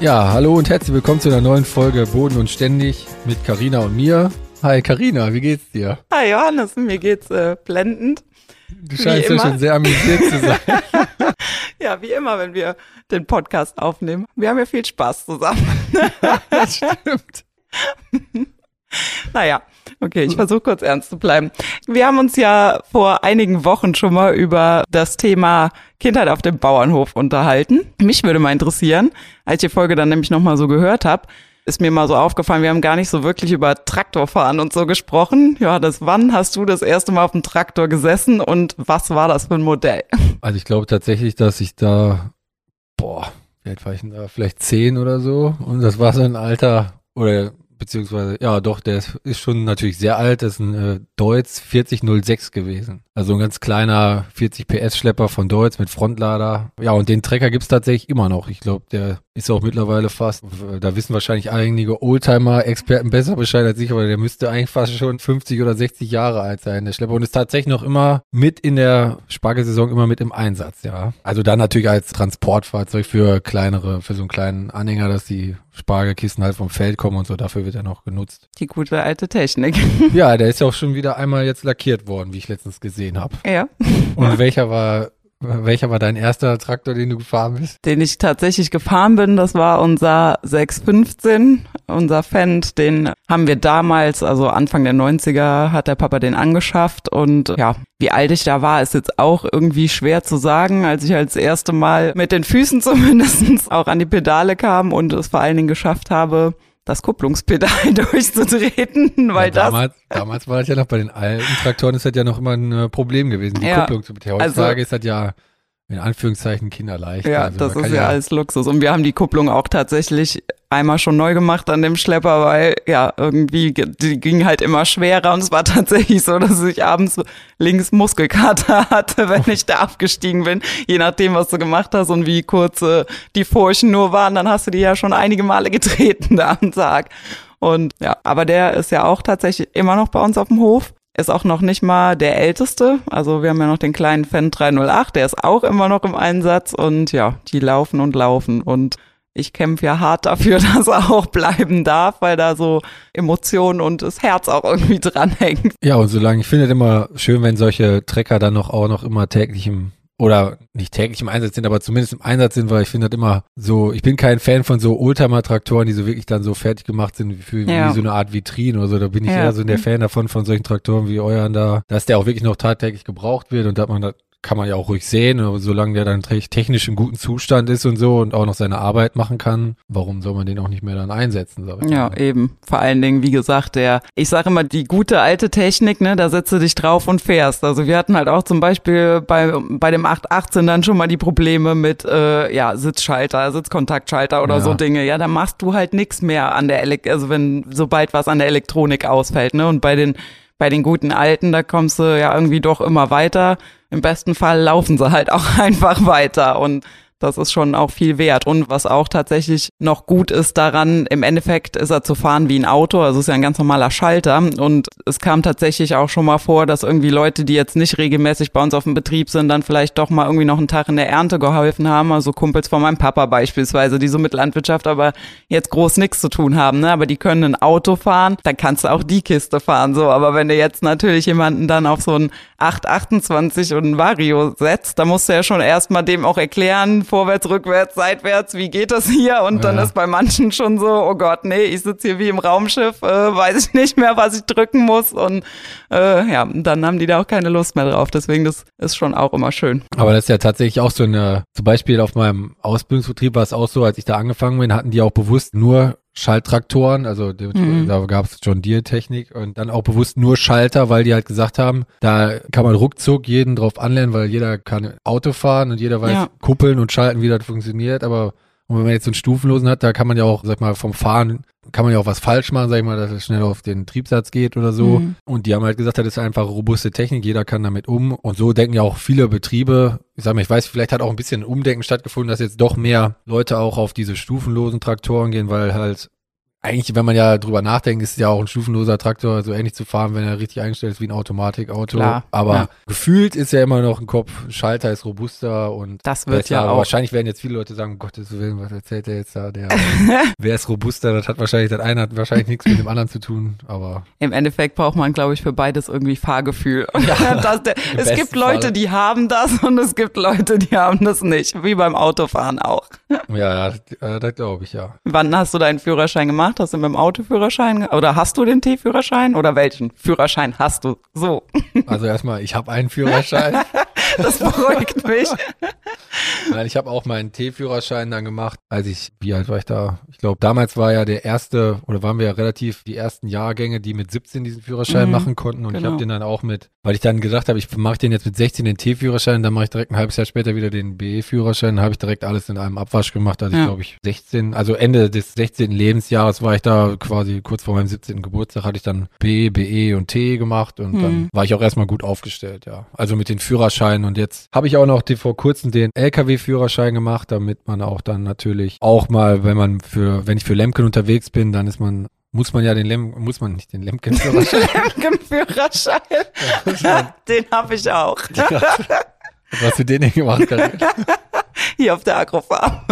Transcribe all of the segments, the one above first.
Ja, hallo und herzlich willkommen zu einer neuen Folge Boden und Ständig mit Karina und mir. Hi Karina, wie geht's dir? Hi Johannes, mir geht's äh, blendend. Du scheinst ja schon sehr amüsiert zu sein. ja, wie immer, wenn wir den Podcast aufnehmen. Wir haben ja viel Spaß zusammen. das stimmt. naja, okay, ich versuche kurz ernst zu bleiben. Wir haben uns ja vor einigen Wochen schon mal über das Thema Kindheit auf dem Bauernhof unterhalten. Mich würde mal interessieren, als ich die Folge dann nämlich nochmal so gehört habe, ist mir mal so aufgefallen, wir haben gar nicht so wirklich über Traktorfahren und so gesprochen. Ja, das wann hast du das erste Mal auf dem Traktor gesessen und was war das für ein Modell? Also ich glaube tatsächlich, dass ich da, boah, alt war ich da? Vielleicht zehn oder so. Und das war so ein alter, oder beziehungsweise, ja doch, der ist, schon natürlich sehr alt, das ist ein äh, Deutz 4006 gewesen. Also ein ganz kleiner 40 PS Schlepper von Deutz mit Frontlader. Ja, und den Trecker gibt's tatsächlich immer noch. Ich glaube, der ist auch mittlerweile fast, da wissen wahrscheinlich einige Oldtimer-Experten besser Bescheid als ich, aber der müsste eigentlich fast schon 50 oder 60 Jahre alt sein, der Schlepper. Und ist tatsächlich noch immer mit in der Spargelsaison immer mit im Einsatz, ja. Also dann natürlich als Transportfahrzeug für kleinere, für so einen kleinen Anhänger, dass die Spargelkisten halt vom Feld kommen und so, dafür wird er noch genutzt. Die gute alte Technik. Ja, der ist ja auch schon wieder einmal jetzt lackiert worden, wie ich letztens gesehen habe. Ja. Und welcher war welcher war dein erster Traktor, den du gefahren bist? Den ich tatsächlich gefahren bin, das war unser 615, unser Fendt. Den haben wir damals, also Anfang der 90er, hat der Papa den angeschafft. Und ja, wie alt ich da war, ist jetzt auch irgendwie schwer zu sagen. Als ich als erste Mal mit den Füßen zumindest auch an die Pedale kam und es vor allen Dingen geschafft habe, das Kupplungspedal durchzutreten, weil ja, damals, das. Damals war das ja noch bei den alten Traktoren ist das ja noch immer ein äh, Problem gewesen, die ja, Kupplung zu betätigen. Heutzutage also, ist das ja in Anführungszeichen kinderleicht. Ja, also das ist ja, ja alles Luxus. Und wir haben die Kupplung auch tatsächlich einmal schon neu gemacht an dem Schlepper, weil ja irgendwie die ging halt immer schwerer und es war tatsächlich so, dass ich abends links Muskelkater hatte, wenn ich da abgestiegen bin. Je nachdem, was du gemacht hast und wie kurz äh, die Furchen nur waren, dann hast du die ja schon einige Male getreten da am Tag. Und ja, aber der ist ja auch tatsächlich immer noch bei uns auf dem Hof ist auch noch nicht mal der älteste. Also wir haben ja noch den kleinen Fan 308, der ist auch immer noch im Einsatz und ja, die laufen und laufen und ich kämpfe ja hart dafür, dass er auch bleiben darf, weil da so Emotionen und das Herz auch irgendwie dranhängt. Ja, und solange ich finde es immer schön, wenn solche Trecker dann noch auch noch immer täglich im oder nicht täglich im Einsatz sind, aber zumindest im Einsatz sind, weil ich finde das immer so, ich bin kein Fan von so Oldtimer-Traktoren, die so wirklich dann so fertig gemacht sind wie, für, ja. wie so eine Art Vitrine oder so. Da bin ich ja. eher so der Fan davon, von solchen Traktoren wie euren da, dass der auch wirklich noch tagtäglich gebraucht wird und dass man das kann man ja auch ruhig sehen, aber solange der dann technisch in gutem Zustand ist und so und auch noch seine Arbeit machen kann, warum soll man den auch nicht mehr dann einsetzen? Sag ich ja, mal. eben. Vor allen Dingen, wie gesagt, der, ich sage immer, die gute alte Technik, ne, da setzt du dich drauf und fährst. Also wir hatten halt auch zum Beispiel bei, bei dem 818 dann schon mal die Probleme mit, äh, ja, Sitzschalter, Sitzkontaktschalter oder ja. so Dinge. Ja, da machst du halt nichts mehr an der Elektrik, also wenn, sobald was an der Elektronik ausfällt, ne, und bei den bei den guten Alten, da kommst du ja irgendwie doch immer weiter. Im besten Fall laufen sie halt auch einfach weiter und das ist schon auch viel wert. Und was auch tatsächlich noch gut ist daran, im Endeffekt ist er zu fahren wie ein Auto, also ist ja ein ganz normaler Schalter. Und es kam tatsächlich auch schon mal vor, dass irgendwie Leute, die jetzt nicht regelmäßig bei uns auf dem Betrieb sind, dann vielleicht doch mal irgendwie noch einen Tag in der Ernte geholfen haben. Also Kumpels von meinem Papa beispielsweise, die so mit Landwirtschaft aber jetzt groß nichts zu tun haben. Ne? Aber die können ein Auto fahren, dann kannst du auch die Kiste fahren. So, aber wenn du jetzt natürlich jemanden dann auf so ein 828 und ein Vario setzt, da musst du ja schon erstmal dem auch erklären, vorwärts, rückwärts, seitwärts, wie geht das hier? Und dann ist bei manchen schon so, oh Gott, nee, ich sitze hier wie im Raumschiff, äh, weiß ich nicht mehr, was ich drücken muss. Und äh, ja, dann haben die da auch keine Lust mehr drauf. Deswegen, das ist schon auch immer schön. Aber das ist ja tatsächlich auch so eine, zum Beispiel auf meinem Ausbildungsbetrieb war es auch so, als ich da angefangen bin, hatten die auch bewusst nur Schalttraktoren, also Mhm. da gab es John Deere Technik und dann auch bewusst nur Schalter, weil die halt gesagt haben, da kann man ruckzuck jeden drauf anlernen, weil jeder kann Auto fahren und jeder weiß Ja. kuppeln und schalten, wie das funktioniert, aber und wenn man jetzt so einen Stufenlosen hat, da kann man ja auch, sag ich mal, vom Fahren kann man ja auch was falsch machen, sag ich mal, dass es schnell auf den Triebsatz geht oder so. Mhm. Und die haben halt gesagt, das ist einfach robuste Technik, jeder kann damit um. Und so denken ja auch viele Betriebe. Ich sag mal, ich weiß, vielleicht hat auch ein bisschen Umdenken stattgefunden, dass jetzt doch mehr Leute auch auf diese stufenlosen Traktoren gehen, weil halt eigentlich, wenn man ja drüber nachdenkt, ist es ja auch ein stufenloser Traktor so ähnlich zu fahren, wenn er richtig eingestellt ist wie ein Automatikauto. Klar, Aber ja. gefühlt ist ja immer noch ein Kopf, Schalter ist robuster und Das wird besser. ja Aber auch. wahrscheinlich werden jetzt viele Leute sagen, um Gottes Willen, was erzählt der jetzt da? Der, wer ist robuster? Das hat wahrscheinlich, das eine hat wahrscheinlich nichts mit dem anderen zu tun, aber Im Endeffekt braucht man, glaube ich, für beides irgendwie Fahrgefühl. das, der, es gibt Leute, Falle. die haben das und es gibt Leute, die haben das nicht. Wie beim Autofahren auch. ja, ja, das, äh, das glaube ich, ja. Wann hast du deinen Führerschein gemacht? Hast du mit dem Autoführerschein oder hast du den T-Führerschein oder welchen Führerschein hast du? So, Also erstmal, ich habe einen Führerschein. das beruhigt mich. Nein, ich habe auch meinen T-Führerschein dann gemacht, als ich, wie alt war ich da? Ich glaube, damals war ja der erste, oder waren wir ja relativ die ersten Jahrgänge, die mit 17 diesen Führerschein Mhm, machen konnten. Und ich genau. habe den dann auch mit, weil ich dann gedacht habe, ich mache den jetzt mit 16 den T-Führerschein, dann mache ich direkt ein halbes Jahr später wieder den BE-Führerschein, dann habe ich direkt alles in einem Abwasch gemacht, als Ja. ich glaube ich 16, also Ende des 16. Lebensjahres war ich da quasi kurz vor meinem 17. Geburtstag, hatte ich dann B, BE und T gemacht und dann Mhm. war ich auch erstmal gut aufgestellt, ja. Also mit den Führerscheinen und jetzt habe ich auch noch die, vor kurzem den LKW-Führerschein gemacht, damit man auch dann natürlich auch mal, wenn man für, wenn ich für Lemken unterwegs bin, dann ist man, muss man ja den Lem, muss man nicht den Lemken-Führerschein. Führerschein. Den habe ich auch. Was hast du den denn gemacht, Karin? Hier auf der Agrofarm.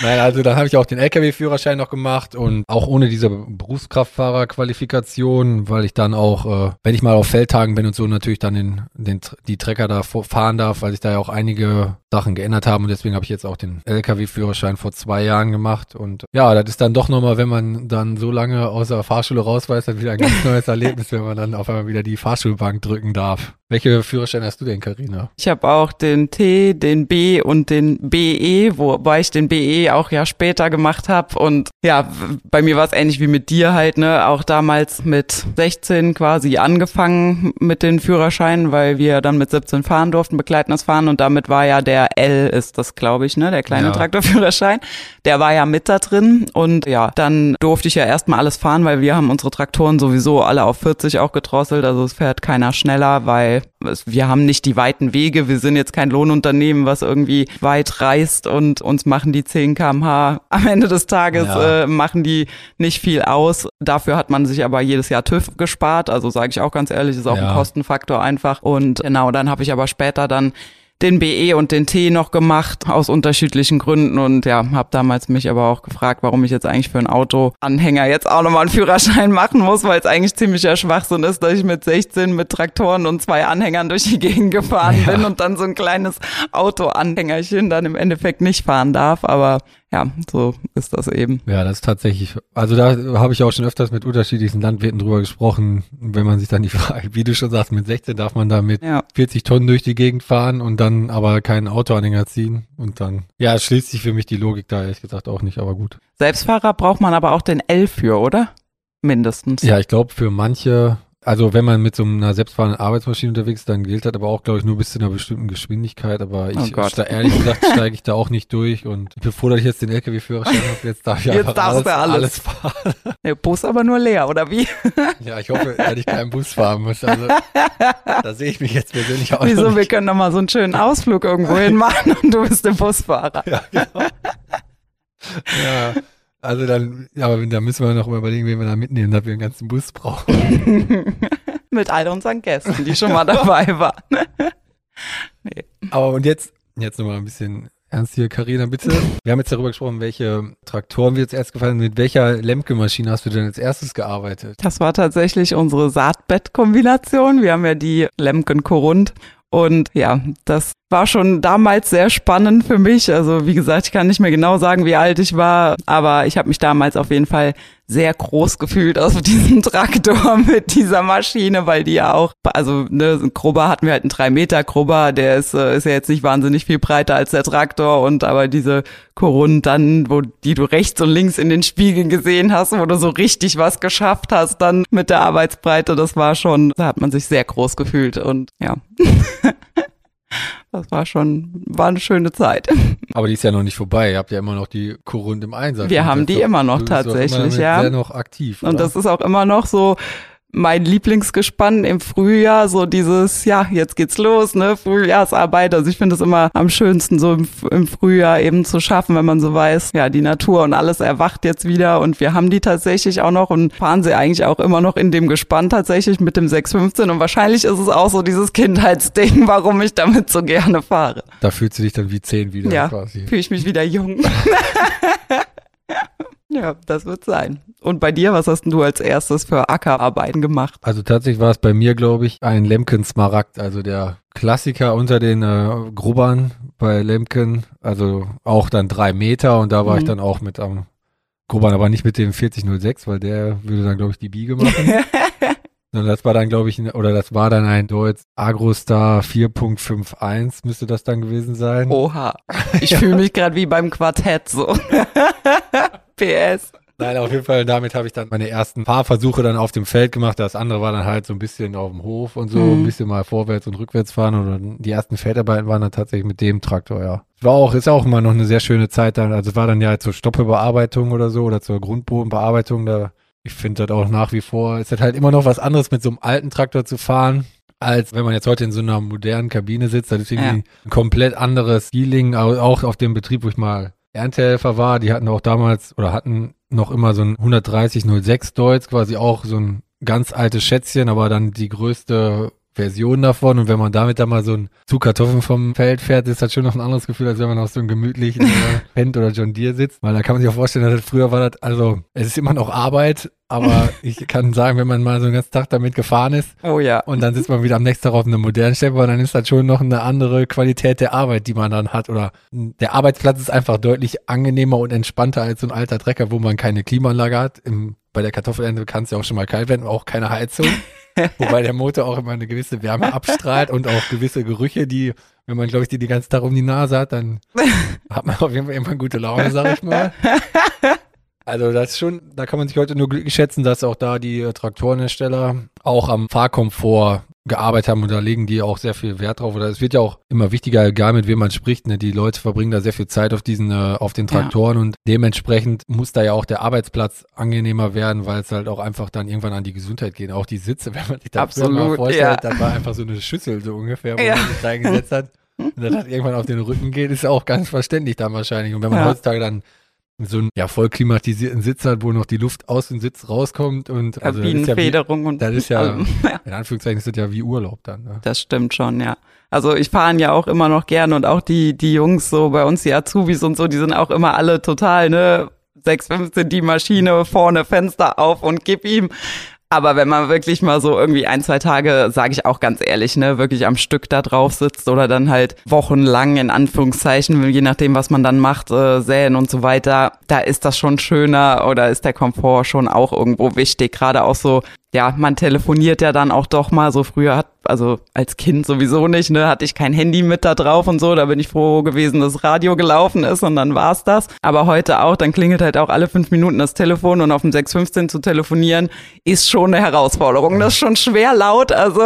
Nein, also dann habe ich auch den LKW-Führerschein noch gemacht und auch ohne diese Berufskraftfahrerqualifikation, weil ich dann auch, äh, wenn ich mal auf Feldtagen bin und so, natürlich dann den, den, die Trecker da fahren darf, weil sich da ja auch einige Sachen geändert haben und deswegen habe ich jetzt auch den LKW-Führerschein vor zwei Jahren gemacht und ja, das ist dann doch nochmal, wenn man dann so lange aus der Fahrschule rausweist, dann wieder ein ganz neues Erlebnis, wenn man dann auf einmal wieder die Fahrschulbank drücken darf. Welche Führerschein hast du denn, Karina? Ich habe auch den T, den B und den BE, wobei ich den BE auch ja später gemacht habe. Und ja, bei mir war es ähnlich wie mit dir halt, ne? Auch damals mit 16 quasi angefangen mit den Führerscheinen, weil wir dann mit 17 fahren durften, begleitendes Fahren. Und damit war ja der L, ist das, glaube ich, ne? Der kleine Ja. Traktorführerschein. Der war ja mit da drin. Und ja, dann durfte ich ja erstmal alles fahren, weil wir haben unsere Traktoren sowieso alle auf 40 auch gedrosselt. Also es fährt keiner schneller, weil wir haben nicht die weiten Wege. Wir sind jetzt kein Lohnunternehmen, was irgendwie weit reist und uns machen die 10 kmh. Am Ende des Tages Ja. äh, machen die nicht viel aus. Dafür hat man sich aber jedes Jahr TÜV gespart. Also sage ich auch ganz ehrlich, ist auch Ja. ein Kostenfaktor einfach. Und genau, dann habe ich aber später dann den BE und den T noch gemacht aus unterschiedlichen Gründen und ja, habe damals mich aber auch gefragt, warum ich jetzt eigentlich für einen Autoanhänger jetzt auch nochmal einen Führerschein machen muss, weil es eigentlich ziemlicher Schwachsinn ist, dass ich mit 16 mit Traktoren und zwei Anhängern durch die Gegend gefahren Ja. bin und dann so ein kleines Autoanhängerchen dann im Endeffekt nicht fahren darf, aber ja, so ist das eben. Ja, das ist tatsächlich, also da habe ich auch schon öfters mit unterschiedlichsten Landwirten drüber gesprochen, wenn man sich dann die Frage, wie du schon sagst, mit 16 darf man da mit Ja. 40 Tonnen durch die Gegend fahren und dann aber keinen Autoanhänger ziehen und dann, ja, schließt sich für mich die Logik da ehrlich gesagt auch nicht, aber gut. Selbstfahrer braucht man aber auch den L für, oder? Mindestens. Ja, ich glaube für manche, also wenn man mit so einer selbstfahrenden Arbeitsmaschine unterwegs ist, dann gilt das aber auch, glaube ich, nur bis zu einer bestimmten Geschwindigkeit, aber Oh ich, Gott. ste- ehrlich gesagt, steige ich da auch nicht durch und bevor dass ich jetzt den LKW-Führerschein habe, jetzt darf ich Jetzt einfach darfst alles, du alles. alles fahren. Der Bus aber nur leer, oder wie? Ja, ich hoffe, dass ich keinen Bus fahren muss. Also, da sehe ich mich jetzt persönlich auch Wieso? Wir können doch mal so einen schönen Ausflug irgendwo hin machen und du bist der Busfahrer. Ja, genau. ja, also dann, ja, aber da müssen wir noch überlegen, wen wir da mitnehmen, dass wir einen ganzen Bus brauchen. Mit all unseren Gästen, die schon mal dabei waren. Aber und jetzt, jetzt nochmal ein bisschen ernst hier, Karina, bitte. Wir haben jetzt darüber gesprochen, welche Traktoren wir jetzt erst gefallen. Mit welcher Lemke-Maschine hast du denn als erstes gearbeitet? Das war tatsächlich unsere Saatbettkombination. Wir haben ja die Lemken Korund. Und ja, das war schon damals sehr spannend für mich. Also wie gesagt, ich kann nicht mehr genau sagen, wie alt ich war, aber ich habe mich damals auf jeden Fall sehr groß gefühlt auf diesem Traktor mit dieser Maschine, weil die ja auch, also ne, ein Grubber hatten wir halt einen 3 Meter Grubber, der ist, äh, ist ja jetzt nicht wahnsinnig viel breiter als der Traktor und aber diese Korund dann, wo die du rechts und links in den Spiegeln gesehen hast, wo du so richtig was geschafft hast dann mit der Arbeitsbreite, das war schon, da hat man sich sehr groß gefühlt und ja. Das war schon, war eine schöne Zeit. Aber die ist ja noch nicht vorbei. Ihr habt ja immer noch die Korund im Einsatz. Wir haben die immer noch tatsächlich, immer ja. Sehr noch aktiv. Und oder? das ist auch immer noch so mein Lieblingsgespann im Frühjahr, so dieses, ja, jetzt geht's los, ne, Frühjahrsarbeit. Also ich finde es immer am schönsten, so im, im, Frühjahr eben zu schaffen, wenn man so weiß, ja, die Natur und alles erwacht jetzt wieder und wir haben die tatsächlich auch noch und fahren sie eigentlich auch immer noch in dem Gespann tatsächlich mit dem 615 und wahrscheinlich ist es auch so dieses Kindheitsding, warum ich damit so gerne fahre. Da fühlst du dich dann wie zehn wieder ja, quasi. fühle ich mich wieder jung. Ja, das wird sein. Und bei dir, was hast denn du als erstes für Ackerarbeiten gemacht? Also tatsächlich war es bei mir, glaube ich, ein Lemken Smaragd, also der Klassiker unter den äh, Grubbern bei Lemken, also auch dann drei Meter und da war Mhm. ich dann auch mit am Grubbern, aber nicht mit dem 4006, weil der würde dann, glaube ich, die Biege machen. Das war dann, glaube ich, ein- oder das war dann ein Deutsch Agrostar 4.51 müsste das dann gewesen sein. Oha. Ich fühle mich gerade wie beim Quartett so. PS. Nein, auf jeden Fall, damit habe ich dann meine ersten Fahrversuche dann auf dem Feld gemacht. Das andere war dann halt so ein bisschen auf dem Hof und so, Mhm. ein bisschen mal vorwärts und rückwärts fahren. Und die ersten Feldarbeiten waren dann tatsächlich mit dem Traktor, ja. War auch, ist auch immer noch eine sehr schöne Zeit dann. Also es war dann ja zur Stoppbearbeitung oder so oder zur Grundbodenbearbeitung. Da, ich finde das auch nach wie vor, ist das halt immer noch was anderes, mit so einem alten Traktor zu fahren. Als wenn man jetzt heute in so einer modernen Kabine sitzt, das ist irgendwie Ja. ein komplett anderes Feeling, au- auch auf dem Betrieb, wo ich mal Erntehelfer war, die hatten auch damals oder hatten noch immer so ein 13006 Deutz, quasi auch so ein ganz altes Schätzchen, aber dann die größte Version davon. Und wenn man damit dann mal so ein Zug Kartoffeln vom Feld fährt, ist das schon noch ein anderes Gefühl, als wenn man auf so einem gemütlichen äh, Pent oder John Deere sitzt. Weil da kann man sich auch vorstellen, dass das früher war das, also es ist immer noch Arbeit, aber ich kann sagen, wenn man mal so einen ganzen Tag damit gefahren ist, Oh ja. und dann sitzt man wieder am nächsten Tag auf einem modernen Stepper, dann ist das schon noch eine andere Qualität der Arbeit, die man dann hat. Oder der Arbeitsplatz ist einfach deutlich angenehmer und entspannter als so ein alter Trecker, wo man keine Klimaanlage hat. Im, bei der Kartoffelernte kann es ja auch schon mal kalt werden, auch keine Heizung. Wobei der Motor auch immer eine gewisse Wärme abstrahlt und auch gewisse Gerüche, die, wenn man, glaube ich, die den ganzen Tag um die Nase hat, dann hat man auf jeden Fall immer gute Laune, sag ich mal. Also das ist schon, da kann man sich heute nur glücklich schätzen, dass auch da die äh, Traktorenhersteller auch am Fahrkomfort gearbeitet haben und da legen die auch sehr viel Wert drauf. Oder es wird ja auch immer wichtiger, egal mit wem man spricht. Ne? Die Leute verbringen da sehr viel Zeit auf diesen, äh, auf den Ja. Traktoren und dementsprechend muss da ja auch der Arbeitsplatz angenehmer werden, weil es halt auch einfach dann irgendwann an die Gesundheit geht. Auch die Sitze, wenn man sich früher mal vorstellt, ja. das war einfach so eine Schüssel so ungefähr, wo Ja. man sich reingesetzt hat. Und das hat irgendwann auf den Rücken geht, ist auch ganz verständlich dann wahrscheinlich. Und wenn man Ja. heutzutage dann so einen ja, voll klimatisierten Sitz hat, wo noch die Luft aus dem Sitz rauskommt und also das ist ja wie, Kabinenfederung und das ist ja. in Anführungszeichen ist das ja wie Urlaub dann. Ne? Das stimmt schon, ja. Also ich fahre ja auch immer noch gern und auch die, die Jungs so bei uns, die Azubis und so, die sind auch immer alle total, ne, 615 die Maschine, vorne Fenster auf und gib ihm. Aber wenn man wirklich mal so irgendwie ein, zwei Tage, sage ich auch ganz ehrlich, ne, wirklich am Stück da drauf sitzt oder dann halt wochenlang in Anführungszeichen, je nachdem, was man dann macht, äh, säen und so weiter, da ist das schon schöner oder ist der Komfort schon auch irgendwo wichtig. Gerade auch so, ja, man telefoniert ja dann auch doch mal so früher hat, also als Kind sowieso nicht, ne, hatte ich kein Handy mit da drauf und so, da bin ich froh gewesen, dass das Radio gelaufen ist und dann war's das. Aber heute auch, dann klingelt halt auch alle fünf Minuten das Telefon und auf dem 615 zu telefonieren, ist schon eine Herausforderung. Das ist schon schwer laut, also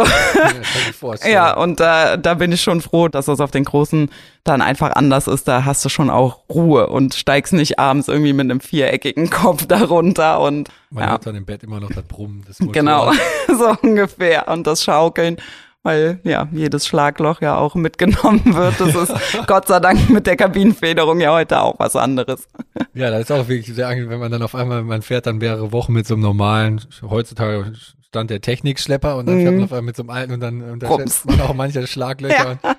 ja, und da, da bin ich schon froh, dass das auf den großen dann einfach anders ist. Da hast du schon auch Ruhe und steigst nicht abends irgendwie mit einem viereckigen Kopf darunter und Man ja. hört dann im Bett immer noch das Brummen des Motors. Genau, so ungefähr. Und das Schaukeln, weil ja jedes Schlagloch ja auch mitgenommen wird. Das ist Gott sei Dank mit der Kabinenfederung ja heute auch was anderes. Ja, das ist auch wirklich sehr angenehm, wenn man dann auf einmal, man fährt dann mehrere Wochen mit so einem normalen, heutzutage stand der Technikschlepper und dann fährt man auf einmal mit so einem alten und dann unterschätzt man auch manche Schlaglöcher und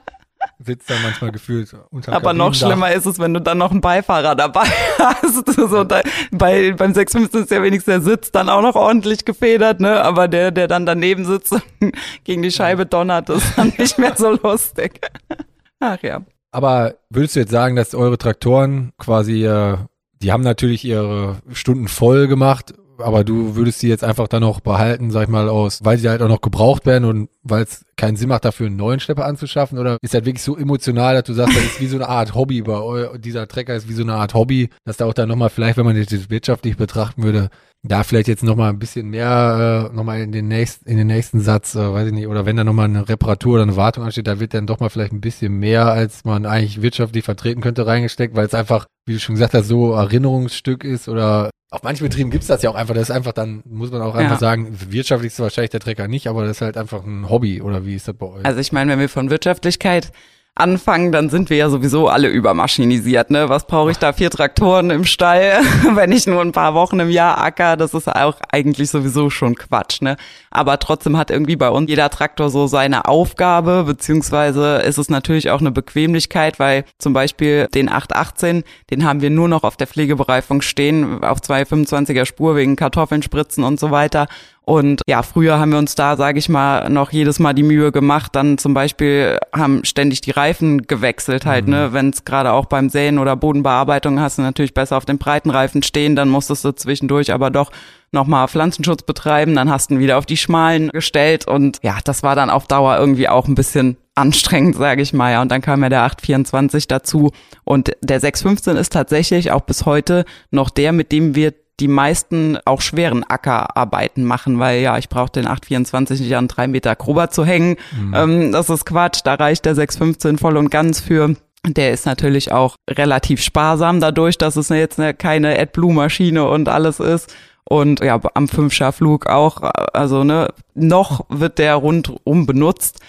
sitzt dann manchmal gefühlt unter Aber noch schlimmer ist es, wenn du dann noch einen Beifahrer dabei hast. So, da, bei, beim 615 ist ja wenigstens der Sitz dann auch noch ordentlich gefedert, ne? Aber der, der dann daneben sitzt und gegen die Scheibe donnert, ist dann nicht mehr so lustig. Ach ja. Aber würdest du jetzt sagen, dass eure Traktoren quasi, äh, die haben natürlich ihre Stunden voll gemacht, aber du würdest die jetzt einfach dann noch behalten, sag ich mal, aus, weil sie halt auch noch gebraucht werden und weil es keinen Sinn macht, dafür einen neuen Schlepper anzuschaffen? Oder ist das wirklich so emotional, dass du sagst, das ist wie so eine Art Hobby bei eu dieser Trecker ist wie so eine Art Hobby, dass da auch dann nochmal vielleicht, wenn man das wirtschaftlich betrachten würde, da vielleicht jetzt nochmal ein bisschen mehr, äh, nochmal in den nächsten, in den nächsten Satz, äh, weiß ich nicht, oder wenn da nochmal eine Reparatur oder eine Wartung ansteht, da wird dann doch mal vielleicht ein bisschen mehr, als man eigentlich wirtschaftlich vertreten könnte, reingesteckt, weil es einfach, wie du schon gesagt hast, so Erinnerungsstück ist oder auf manchen Betrieben gibt's das ja auch einfach, das ist einfach dann, muss man auch einfach Ja. sagen, wirtschaftlich ist wahrscheinlich der Trecker nicht, aber das ist halt einfach ein Hobby oder wie ist das bei euch? Also ich meine, wenn wir von Wirtschaftlichkeit anfangen, dann sind wir ja sowieso alle übermaschinisiert. Ne? Was brauche ich da? Vier Traktoren im Stall, wenn ich nur ein paar Wochen im Jahr acker. Das ist auch eigentlich sowieso schon Quatsch. Ne? Aber trotzdem hat irgendwie bei uns jeder Traktor so seine Aufgabe, beziehungsweise ist es natürlich auch eine Bequemlichkeit, weil zum Beispiel den 818, den haben wir nur noch auf der Pflegebereifung stehen, auf zwei 25er Spur wegen Kartoffeln spritzen und so weiter. Und ja, früher haben wir uns da, sage ich mal, noch jedes Mal die Mühe gemacht. Dann zum Beispiel haben ständig die Reifen gewechselt halt, ne? Wenn es gerade auch beim Säen oder Bodenbearbeitung hast du natürlich besser auf den breiten Reifen stehen, dann musstest du zwischendurch aber doch nochmal Pflanzenschutz betreiben, dann hast du ihn wieder auf die schmalen gestellt und ja, das war dann auf Dauer irgendwie auch ein bisschen anstrengend, sage ich mal. Ja, und dann kam ja der 824 dazu und der 615 ist tatsächlich auch bis heute noch der, mit dem wir die meisten auch schweren Ackerarbeiten machen, weil ja, ich brauche den 824 nicht an drei Meter Gruber zu hängen. Ähm, das ist Quatsch, da reicht der 615 voll und ganz für. Der ist natürlich auch relativ sparsam dadurch, dass es jetzt eine, keine AdBlue-Maschine und alles ist. Und ja, am Fünfscharflug auch, also ne, noch wird der rundum benutzt.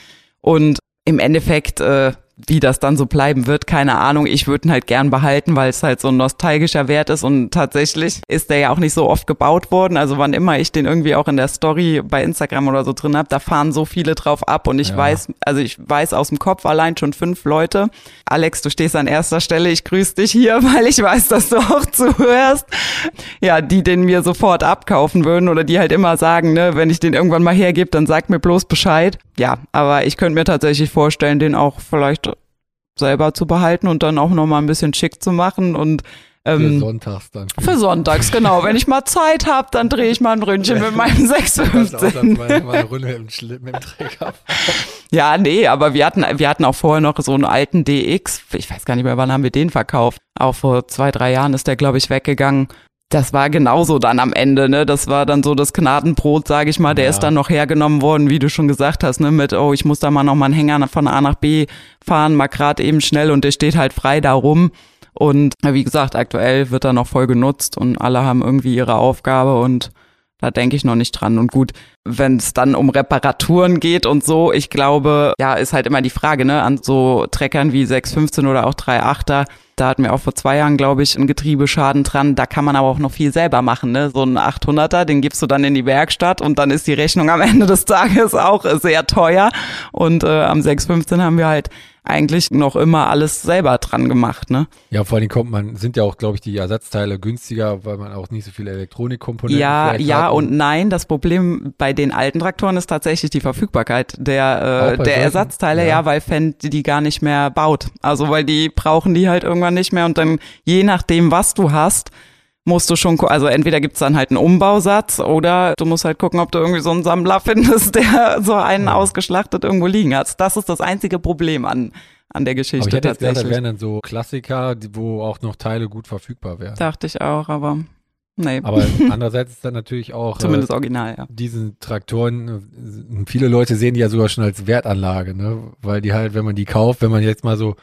Und im Endeffekt, äh, wie das dann so bleiben wird, keine Ahnung. Ich würde ihn halt gern behalten, weil es halt so ein nostalgischer Wert ist und tatsächlich ist der ja auch nicht so oft gebaut worden. Also wann immer ich den irgendwie auch in der Story bei Instagram oder so drin habe, da fahren so viele drauf ab und ich Ja. weiß, also ich weiß aus dem Kopf allein schon fünf Leute. Alex, du stehst an erster Stelle. Ich grüße dich hier, weil ich weiß, dass du auch zuhörst. Ja, die den mir sofort abkaufen würden oder die halt immer sagen, ne, wenn ich den irgendwann mal hergebe, dann sag mir bloß Bescheid. Ja, aber ich könnte mir tatsächlich vorstellen, den auch vielleicht selber zu behalten und dann auch noch mal ein bisschen schick zu machen und Für ähm, Sonntags dann. für sonntags, genau. Wenn ich mal Zeit habe, dann drehe ich mal ein Ründchen mit meinem Das auch, dass 615. man mal eine Runde mit dem, mit dem Trecker Ja, nee, aber wir hatten, wir hatten auch vorher noch so einen alten DX. Ich weiß gar nicht mehr, wann haben wir den verkauft. Auch vor zwei, drei Jahren ist der, glaube ich, weggegangen. Das war genauso dann am Ende, ne? Das war dann so das Gnadenbrot, sage ich mal. Der Ja. ist dann noch hergenommen worden, wie du schon gesagt hast, ne? Mit, oh, ich muss da mal noch mal einen Hänger von A nach B fahren, mal grad eben schnell und der steht halt frei da rum. Und wie gesagt, aktuell wird er noch voll genutzt und alle haben irgendwie ihre Aufgabe und da denke ich noch nicht dran. Und gut, wenn es dann um Reparaturen geht und so, ich glaube, ja, ist halt immer die Frage, ne, an so Treckern wie 615 oder auch 38er, da hatten wir auch vor zwei Jahren, glaube ich, einen Getriebeschaden dran. Da kann man aber auch noch viel selber machen, ne? So ein 800er, den gibst du dann in die Werkstatt und dann ist die Rechnung am Ende des Tages auch sehr teuer. Und äh, am 615 haben wir halt eigentlich noch immer alles selber dran gemacht, ne? Ja, vor allem kommt man, sind ja auch, glaube ich, die Ersatzteile günstiger, weil man auch nicht so viele Elektronikkomponenten Ja, vielleicht ja hat und nein. Das Problem bei den alten Traktoren ist tatsächlich die Verfügbarkeit der, äh, der? Ersatzteile, Ja. ja. weil Fendt die gar nicht mehr baut. Also weil die brauchen die halt irgendwann nicht mehr und dann je nachdem, was du hast, musst du schon, also entweder gibt's dann halt einen Umbausatz oder du musst halt gucken, ob du irgendwie so einen Sammler findest, der so einen Ja. ausgeschlachtet irgendwo liegen hat. Das ist das einzige Problem an, an der Geschichte Aber ich hätte jetzt gedacht, wären dann so Klassiker, wo auch noch Teile gut verfügbar wären. Dachte ich auch, aber nee, Aber andererseits ist dann natürlich auch zumindest äh, original, ja. diesen Traktoren, äh, viele Leute sehen die ja sogar schon als Wertanlage, ne? Weil die halt, wenn man die kauft, wenn man jetzt mal so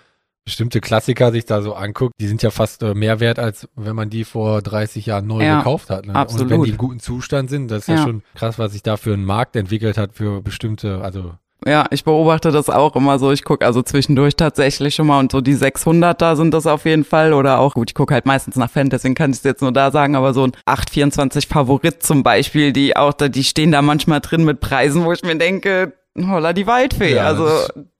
bestimmte Klassiker sich da so anguckt, die sind ja fast äh, mehr wert, als wenn man die vor 30 Jahren neu Ja, gekauft hat. Ne? Und absolut. wenn die in gutem Zustand sind, das ist ja, Ja. schon krass, was sich da für ein Markt entwickelt hat für bestimmte, also Ja, ich beobachte das auch immer so. Ich gucke also zwischendurch tatsächlich schon mal und so die 600er sind das auf jeden Fall oder auch, gut, ich gucke halt meistens nach Fan, deswegen kann ich es jetzt nur da sagen, aber so ein 824 Favorit zum Beispiel, die auch da, die stehen da manchmal drin mit Preisen, wo ich mir denke, holla die Waldfee. Ja, also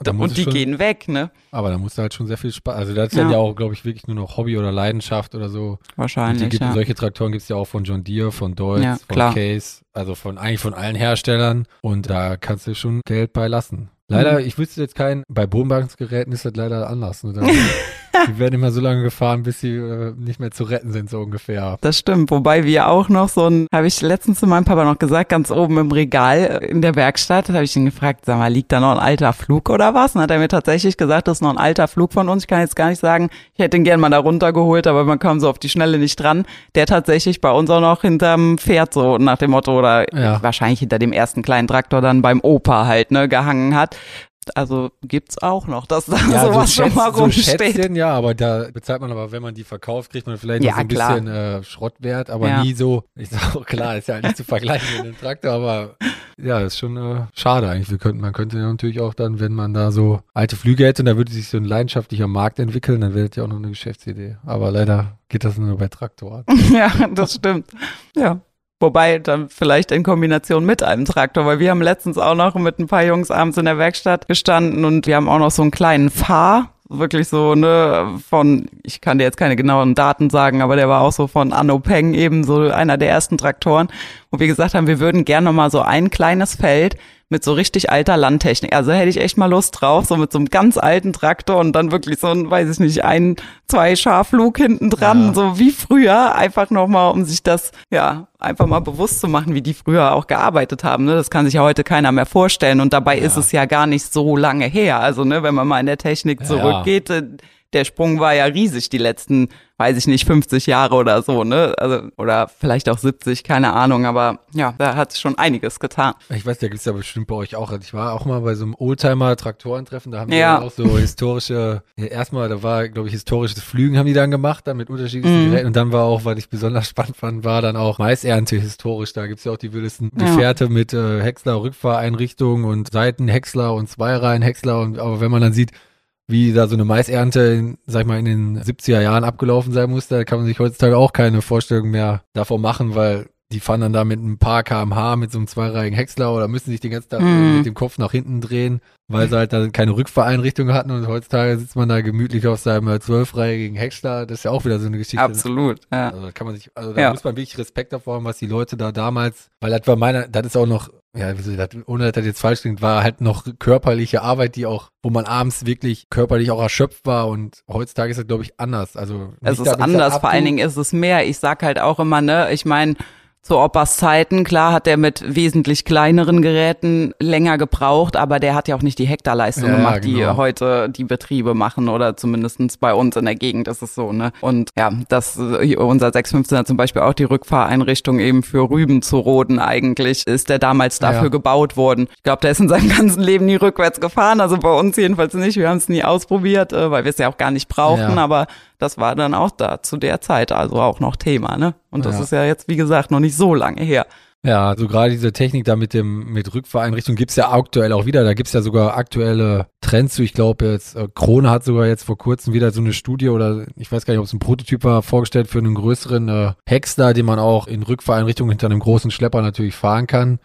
Da Und die schon- gehen weg, ne? Aber da musst du halt schon sehr viel Spaß. Also das ist Ja. ja auch, glaube ich, wirklich nur noch Hobby oder Leidenschaft oder so. Und die Wahrscheinlich, gibt, ja. Solche Traktoren gibt es ja auch von John Deere, von Deutz, Ja, von klar. Case, also von eigentlich von allen Herstellern. Und da kannst du schon Geld bei lassen. Leider, Mhm. ich wüsste jetzt keinen, bei Bodenbanksgeräten ist das leider anders. Ne? Die werden immer so lange gefahren, bis sie äh, nicht mehr zu retten sind, so ungefähr. Das stimmt, wobei wir auch noch so ein, habe ich letztens zu meinem Papa noch gesagt, ganz oben im Regal äh, in der Werkstatt, habe ich ihn gefragt, sag mal, liegt da noch ein alter Flug oder was? Und hat er mir tatsächlich gesagt, das ist noch ein alter Flug von uns. Ich kann jetzt gar nicht sagen, ich hätte ihn gern mal da runtergeholt, aber man kam so auf die Schnelle nicht dran. Der tatsächlich bei uns auch noch hinterm Pferd so nach dem Motto oder Ja. wahrscheinlich hinter dem ersten kleinen Traktor dann beim Opa halt, ne, gehangen hat. Also gibt's auch noch, dass da sowas schon mal Schätz- so rumsteht. Schätzchen, ja, aber da bezahlt man aber, wenn man die verkauft, kriegt man vielleicht Ja, so ein klar. bisschen äh, Schrottwert, aber Ja. nie so, ich sag auch klar, ist ja nicht zu vergleichen mit einem Traktor, aber ja, ist schon äh, schade eigentlich. Wir könnten, man könnte ja natürlich auch dann, wenn man da so alte Flüge hätte und da würde sich so ein leidenschaftlicher Markt entwickeln, dann wäre das ja auch noch eine Geschäftsidee. Aber leider geht das nur bei Traktoren. Ja, das stimmt. Ja. Wobei dann vielleicht in Kombination mit einem Traktor, weil wir haben letztens auch noch mit ein paar Jungs abends in der Werkstatt gestanden und wir haben auch noch so einen kleinen Fahr, wirklich so, ne, von, ich kann dir jetzt keine genauen Daten sagen, aber der war auch so von Anno Peng eben so einer der ersten Traktoren, wo wir gesagt haben, wir würden gerne noch mal so ein kleines Feld mit so richtig alter Landtechnik. Also hätte ich echt mal Lust drauf, so mit so einem ganz alten Traktor und dann wirklich so ein, weiß ich nicht, ein, zwei Scharflug hinten dran, Ja. so wie früher, einfach nochmal, um sich das, ja, einfach mal bewusst zu machen, wie die früher auch gearbeitet haben. Ne? Das kann sich ja heute keiner mehr vorstellen und dabei ist es ja gar nicht so lange her. Also, ne, wenn man mal in der Technik Ja, zurückgeht, äh, der Sprung war ja riesig die letzten, weiß ich nicht, 50 Jahre oder so, ne? Also, oder vielleicht auch 70, keine Ahnung, aber ja, da hat sich schon einiges getan. Ich weiß, da gibt's ja bestimmt bei euch auch. Ich war auch mal bei so einem Oldtimer-Traktorentreffen, da haben die Ja. auch so historische, ja, erstmal, da war, glaube ich, historisches Flügen haben die dann gemacht, dann mit unterschiedlichen Mhm. Geräten. Und dann war auch, was ich besonders spannend fand, war dann auch Maisernte historisch. Da gibt's ja auch die wildesten Ja. Gefährte mit äh, Häcksler, Rückfahreinrichtungen und Seitenhäcksler und Zweireihenhäcksler. Und aber wenn man dann sieht, wie da so eine Maisernte, in, sag ich mal, in den 70er Jahren abgelaufen sein musste, da kann man sich heutzutage auch keine Vorstellung mehr davon machen, weil die fahren dann da mit ein paar kmh mit so einem zweireihigen Häcksler oder müssen sich den ganzen Tag Mhm. mit dem Kopf nach hinten drehen, weil sie halt dann keine Rückfahreinrichtung hatten und heutzutage sitzt man da gemütlich auf seinem zwölfreihigen Häcksler. Das ist ja auch wieder so eine Geschichte. Absolut, ja. Also da kann man sich, also da Ja. muss man wirklich Respekt davor haben, was die Leute da damals, weil das war meiner, das ist auch noch, ja, ohne dass das jetzt falsch klingt, war halt noch körperliche Arbeit, die auch, wo man abends wirklich körperlich auch erschöpft war und heutzutage ist das, glaube ich, anders. Also Es ist anders, vor allen. Dingen ist es mehr. Ich sag halt auch immer, ne, ich meine, zu Opas Zeiten, klar hat er mit wesentlich kleineren Geräten länger gebraucht, aber der hat ja auch nicht die Hektarleistung Ja, gemacht, die genau. heute die Betriebe machen oder zumindestens bei uns in der Gegend ist es so, ne. Und ja, das, äh, unser 615er zum Beispiel auch die Rückfahreinrichtung eben für Rüben zu roden eigentlich, ist der damals dafür Ja. gebaut worden. Ich glaube, der ist in seinem ganzen Leben nie rückwärts gefahren, also bei uns jedenfalls nicht. Wir haben es nie ausprobiert, äh, weil wir es ja auch gar nicht brauchten, Ja. aber das war dann auch da zu der Zeit also auch noch Thema, ne? Und das Ja. ist ja jetzt, wie gesagt, noch nicht so lange her. Ja, also gerade diese Technik da mit dem mit Rückfahreinrichtung gibt's ja aktuell auch wieder. Da gibt's ja sogar aktuelle Trends zu. Ich glaube jetzt, äh, Krone hat sogar jetzt vor kurzem wieder so eine Studie oder ich weiß gar nicht, ob es ein Prototyp war, vorgestellt für einen größeren äh, Häcksler, den man auch in Rückfahreinrichtung hinter einem großen Schlepper natürlich fahren kann.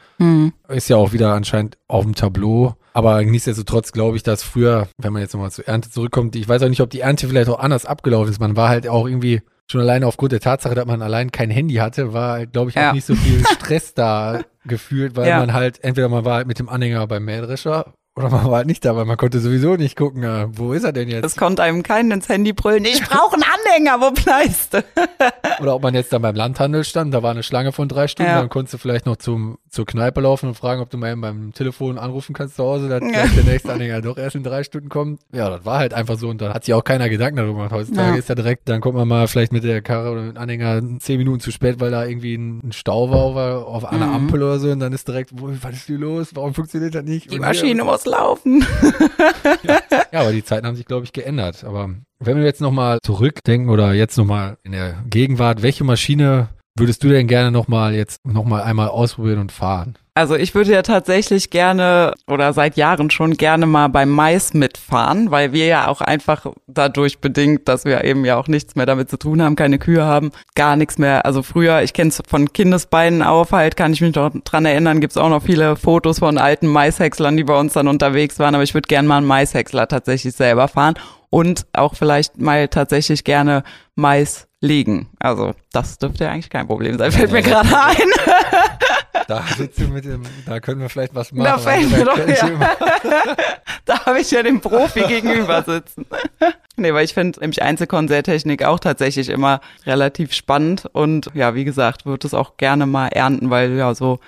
Ist ja auch wieder anscheinend auf dem Tableau. Aber nichtsdestotrotz glaube ich, dass früher, wenn man jetzt nochmal zur Ernte zurückkommt, ich weiß auch nicht, ob die Ernte vielleicht auch anders abgelaufen ist. Man war halt auch irgendwie schon alleine aufgrund der Tatsache, dass man allein kein Handy hatte, war, glaube ich, auch Ja. nicht so viel Stress da gefühlt, weil Ja. man halt, entweder man war halt mit dem Anhänger beim Mähdrescher oder man war halt nicht da, weil man konnte sowieso nicht gucken, äh, wo ist er denn jetzt? Es konnte einem keinen ins Handy brüllen, ich brauche einen Anhänger, wo bleibst du? Oder ob man jetzt dann beim Landhandel stand, da war eine Schlange von drei Stunden, Ja. dann konntest du vielleicht noch zum, zur Kneipe laufen und fragen, ob du mal eben beim Telefon anrufen kannst zu Hause, dass Ja. der nächste Anhänger doch erst in drei Stunden kommt. Ja, das war halt einfach so und da hat sich auch keiner Gedanken darüber gemacht. Heutzutage Ja. ist ja direkt, dann kommt man mal vielleicht mit der Karre oder mit dem Anhänger zehn Minuten zu spät, weil da irgendwie ein Stau war auf, einer Mhm. Ampel oder so und dann ist direkt, wo, was ist hier los? Warum funktioniert das nicht? Die Und Maschine muss laufen. ja, aber die Zeiten haben sich, glaube ich, geändert. Aber wenn wir jetzt nochmal zurückdenken oder jetzt nochmal in der Gegenwart, welche Maschine würdest du denn gerne nochmal jetzt nochmal einmal ausprobieren und fahren? Also ich würde ja tatsächlich gerne oder seit Jahren schon gerne mal beim Mais mitfahren, weil wir ja auch einfach dadurch bedingt, dass wir eben ja auch nichts mehr damit zu tun haben, keine Kühe haben, gar nichts mehr. Also früher, ich kenne es von Kindesbeinen auf halt, kann ich mich noch dran erinnern, gibt es auch noch viele Fotos von alten Maishäckslern, die bei uns dann unterwegs waren, aber ich würde gerne mal einen Maishäcksler tatsächlich selber fahren und auch vielleicht mal tatsächlich gerne Mais legen. Also das dürfte ja eigentlich kein Problem sein, fällt mir gerade ein. Da sitzt du mit dem, da können wir vielleicht was machen. Da fällt mir doch, ja. da habe ich ja den Profi gegenüber sitzen. nee, weil ich finde nämlich Einzelkonzerttechnik auch tatsächlich immer relativ spannend und ja, wie gesagt, würde es auch gerne mal ernten, weil ja, so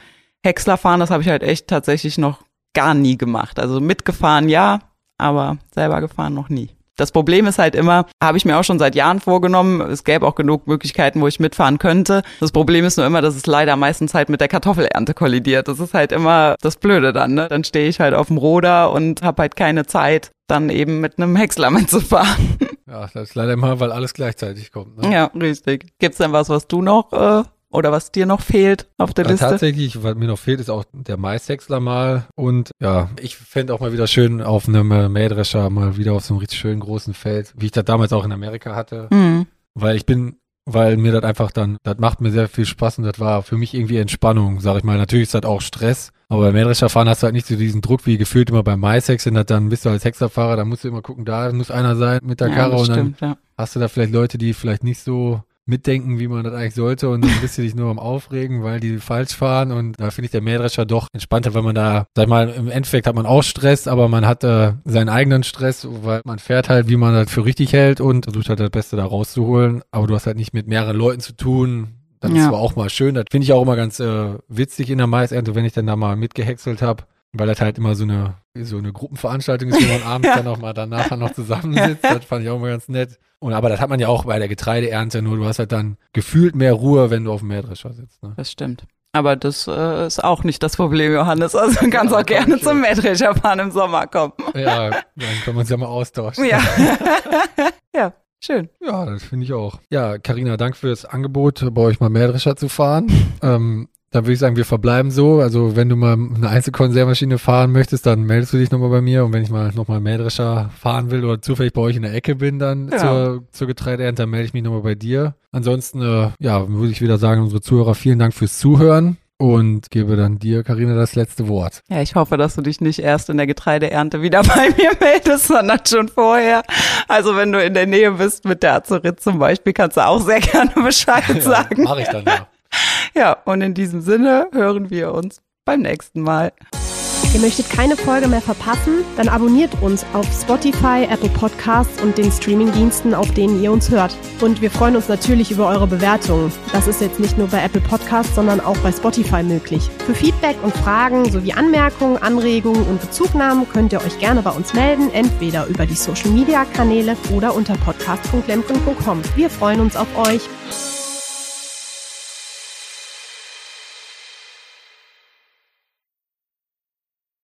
Häcksler fahren, das habe ich halt echt tatsächlich noch gar nie gemacht. Also mitgefahren ja, aber selber gefahren noch nie. Das Problem ist halt immer, habe ich mir auch schon seit Jahren vorgenommen, es gäbe auch genug Möglichkeiten, wo ich mitfahren könnte. Das Problem ist nur immer, dass es leider meistens halt mit der Kartoffelernte kollidiert. Das ist halt immer das Blöde dann, ne? Dann stehe ich halt auf dem Roder und habe halt keine Zeit, dann eben mit einem Häcksler mitzufahren. Ja, das ist leider immer, weil alles gleichzeitig kommt. Ne? ja, richtig. Gibt's denn was, was du noch äh, oder was dir noch fehlt auf der Ja, Liste? tatsächlich, was mir noch fehlt, ist auch der Maishäcksler mal. Und ja, ich fände auch mal wieder schön auf einem äh, Mähdrescher, mal wieder auf so einem richtig schönen großen Feld, wie ich das damals auch in Amerika hatte. Hm. Weil ich bin, weil mir das einfach dann, das macht mir sehr viel Spaß und das war für mich irgendwie Entspannung, sag ich mal. Natürlich ist das auch Stress, aber beim Mähdrescher fahren hast du halt nicht so diesen Druck wie gefühlt immer beim Maishäckseln, dass dann bist du als Häckslerfahrer, da musst du immer gucken, da muss einer sein mit der Ja, Karre und dann stimmt, ja. hast du da vielleicht Leute, die vielleicht nicht so mitdenken, wie man das eigentlich sollte und dann bist du dich nur am Aufregen, weil die falsch fahren und da finde ich der Mähdrescher doch entspannter, weil man da, sag ich mal, im Endeffekt hat man auch Stress, aber man hat äh, seinen eigenen Stress, weil man fährt halt, wie man das für richtig hält und versucht halt das Beste da rauszuholen, aber du hast halt nicht mit mehreren Leuten zu tun. Das ist Ja. zwar auch mal schön, das finde ich auch immer ganz äh, witzig in der Maisernte, wenn ich dann da mal mitgehäckselt habe, weil das halt immer so eine so eine Gruppenveranstaltung ist, wo man abends dann auch mal danach noch zusammensitzt. Das fand ich auch immer ganz nett. Und aber das hat man ja auch bei der Getreideernte, nur du hast halt dann gefühlt mehr Ruhe, wenn du auf dem Mähdrescher sitzt. Ne? Das stimmt. Aber das äh, ist auch nicht das Problem, Johannes. Also du kannst Ja, auch gerne zum Mähdrescher fahren im Sommer kommen. Ja, dann können wir uns ja mal austauschen. Ja. ja, schön. Ja, das finde ich auch. Ja, Karina, danke für das Angebot, bei euch mal Mähdrescher zu fahren. ähm, dann würde ich sagen, wir verbleiben so. Also wenn du mal eine Einzelkonservmaschine fahren möchtest, dann meldest du dich nochmal bei mir. Und wenn ich mal nochmal Mähdrescher fahren will oder zufällig bei euch in der Ecke bin, dann Ja. zur, zur Getreideernte, dann melde ich mich nochmal bei dir. Ansonsten, äh, ja, würde ich wieder sagen, unsere Zuhörer, vielen Dank fürs Zuhören und gebe dann dir, Karina, das letzte Wort. Ja, ich hoffe, dass du dich nicht erst in der Getreideernte wieder bei mir meldest, sondern schon vorher. Also wenn du in der Nähe bist mit der Azurit zum Beispiel, kannst du auch sehr gerne Bescheid sagen. Mache ich dann ja. Ja, und in diesem Sinne hören wir uns beim nächsten Mal. Ihr möchtet keine Folge mehr verpassen? Dann abonniert uns auf Spotify, Apple Podcasts und den Streamingdiensten, auf denen ihr uns hört. Und wir freuen uns natürlich über eure Bewertungen. Das ist jetzt nicht nur bei Apple Podcasts, sondern auch bei Spotify möglich. Für Feedback und Fragen sowie Anmerkungen, Anregungen und Bezugnahmen könnt ihr euch gerne bei uns melden, entweder über die Social Media Kanäle oder unter podcast.lemken.com. Wir freuen uns auf euch.